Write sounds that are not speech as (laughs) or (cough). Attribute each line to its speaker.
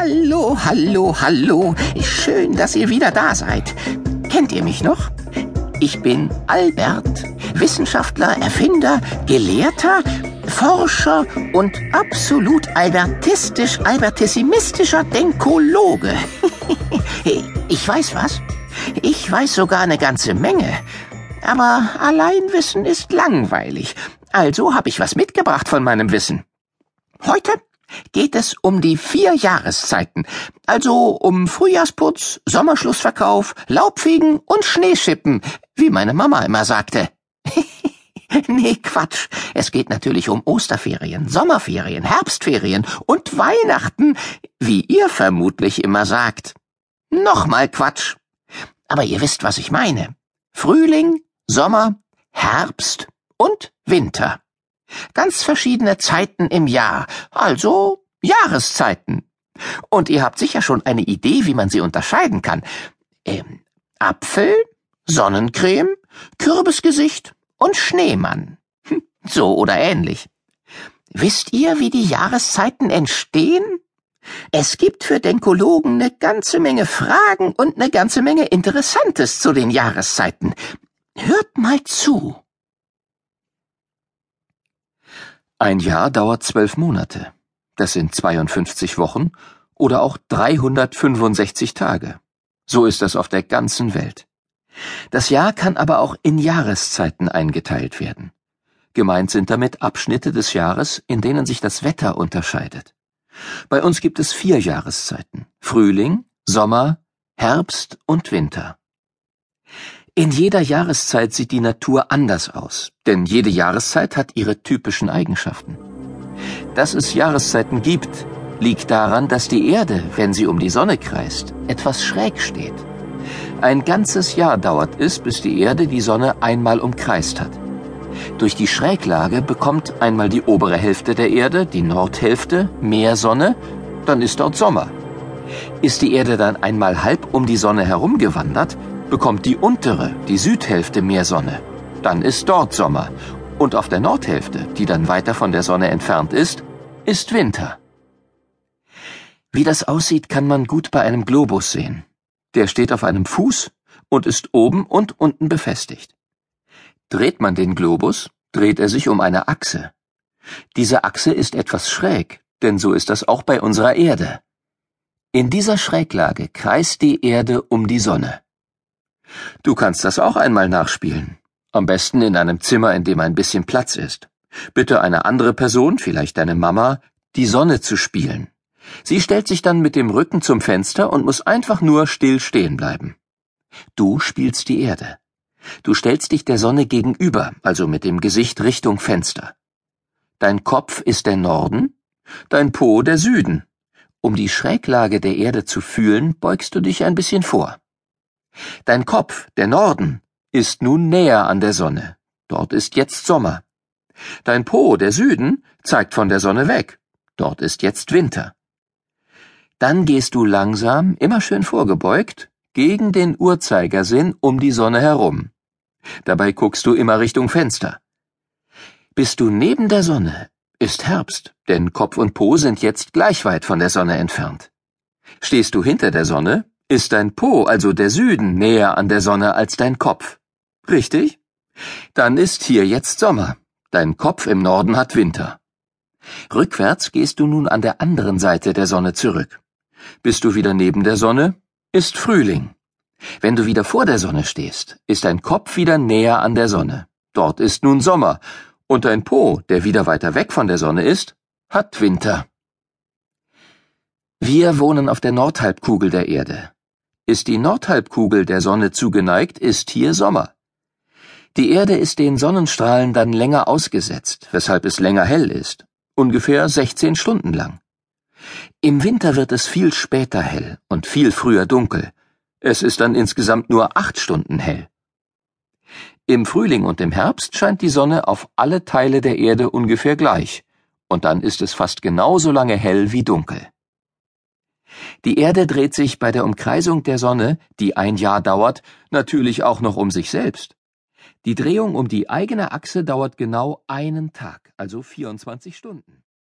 Speaker 1: Hallo, hallo, hallo. Schön, dass ihr wieder da seid. Kennt ihr mich noch? Ich bin Albert, Wissenschaftler, Erfinder, Gelehrter, Forscher und absolut albertistisch, albertissimistischer Denkologe. (laughs) ich weiß was. Ich weiß sogar eine ganze Menge. Aber Alleinwissen ist langweilig. Also habe ich was mitgebracht von meinem Wissen. Heute geht es um die vier Jahreszeiten, also um Frühjahrsputz, Sommerschlussverkauf, Laubfegen und Schneeschippen, wie meine Mama immer sagte. (laughs) nee, Quatsch. Es geht natürlich um Osterferien, Sommerferien, Herbstferien und Weihnachten, wie ihr vermutlich immer sagt. Nochmal Quatsch. Aber ihr wisst, was ich meine. Frühling, Sommer, Herbst und Winter. Ganz verschiedene Zeiten im Jahr, also Jahreszeiten. Und ihr habt sicher schon eine Idee, wie man sie unterscheiden kann. Ähm, Apfel, Sonnencreme, Kürbisgesicht und Schneemann. Hm, so oder ähnlich. Wisst ihr, wie die Jahreszeiten entstehen? Es gibt für Denkologen eine ganze Menge Fragen und eine ganze Menge Interessantes zu den Jahreszeiten. Hört mal zu.
Speaker 2: Ein Jahr dauert zwölf Monate. Das sind 52 Wochen oder auch 365 Tage. So ist das auf der ganzen Welt. Das Jahr kann aber auch in Jahreszeiten eingeteilt werden. Gemeint sind damit Abschnitte des Jahres, in denen sich das Wetter unterscheidet. Bei uns gibt es vier Jahreszeiten Frühling, Sommer, Herbst und Winter. In jeder Jahreszeit sieht die Natur anders aus, denn jede Jahreszeit hat ihre typischen Eigenschaften. Dass es Jahreszeiten gibt, liegt daran, dass die Erde, wenn sie um die Sonne kreist, etwas schräg steht. Ein ganzes Jahr dauert es, bis die Erde die Sonne einmal umkreist hat. Durch die Schräglage bekommt einmal die obere Hälfte der Erde, die Nordhälfte, mehr Sonne, dann ist dort Sommer. Ist die Erde dann einmal halb um die Sonne herumgewandert, bekommt die untere, die Südhälfte mehr Sonne. Dann ist dort Sommer. Und auf der Nordhälfte, die dann weiter von der Sonne entfernt ist, ist Winter. Wie das aussieht, kann man gut bei einem Globus sehen. Der steht auf einem Fuß und ist oben und unten befestigt. Dreht man den Globus, dreht er sich um eine Achse. Diese Achse ist etwas schräg, denn so ist das auch bei unserer Erde. In dieser Schräglage kreist die Erde um die Sonne. Du kannst das auch einmal nachspielen. Am besten in einem Zimmer, in dem ein bisschen Platz ist. Bitte eine andere Person, vielleicht deine Mama, die Sonne zu spielen. Sie stellt sich dann mit dem Rücken zum Fenster und muss einfach nur still stehen bleiben. Du spielst die Erde. Du stellst dich der Sonne gegenüber, also mit dem Gesicht Richtung Fenster. Dein Kopf ist der Norden, dein Po der Süden. Um die Schräglage der Erde zu fühlen, beugst du dich ein bisschen vor. Dein Kopf, der Norden, ist nun näher an der Sonne. Dort ist jetzt Sommer. Dein Po, der Süden, zeigt von der Sonne weg. Dort ist jetzt Winter. Dann gehst du langsam, immer schön vorgebeugt, gegen den Uhrzeigersinn um die Sonne herum. Dabei guckst du immer Richtung Fenster. Bist du neben der Sonne, ist Herbst, denn Kopf und Po sind jetzt gleich weit von der Sonne entfernt. Stehst du hinter der Sonne, ist dein Po, also der Süden, näher an der Sonne als dein Kopf? Richtig? Dann ist hier jetzt Sommer. Dein Kopf im Norden hat Winter. Rückwärts gehst du nun an der anderen Seite der Sonne zurück. Bist du wieder neben der Sonne, ist Frühling. Wenn du wieder vor der Sonne stehst, ist dein Kopf wieder näher an der Sonne. Dort ist nun Sommer, und dein Po, der wieder weiter weg von der Sonne ist, hat Winter. Wir wohnen auf der Nordhalbkugel der Erde. Ist die Nordhalbkugel der Sonne zugeneigt, ist hier Sommer. Die Erde ist den Sonnenstrahlen dann länger ausgesetzt, weshalb es länger hell ist, ungefähr 16 Stunden lang. Im Winter wird es viel später hell und viel früher dunkel. Es ist dann insgesamt nur acht Stunden hell. Im Frühling und im Herbst scheint die Sonne auf alle Teile der Erde ungefähr gleich, und dann ist es fast genauso lange hell wie dunkel. Die Erde dreht sich bei der Umkreisung der Sonne, die ein Jahr dauert, natürlich auch noch um sich selbst. Die Drehung um die eigene Achse dauert genau einen Tag, also 24 Stunden.